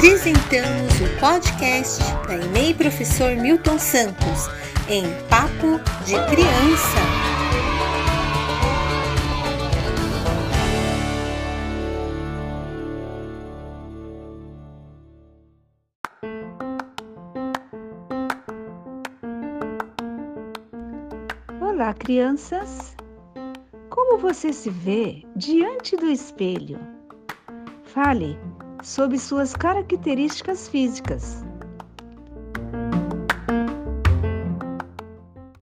Apresentamos o podcast da EMEI Professor Milton Santos em Papo de Criança. Olá, crianças! Como você se vê diante do espelho? Fale sobre suas características físicas.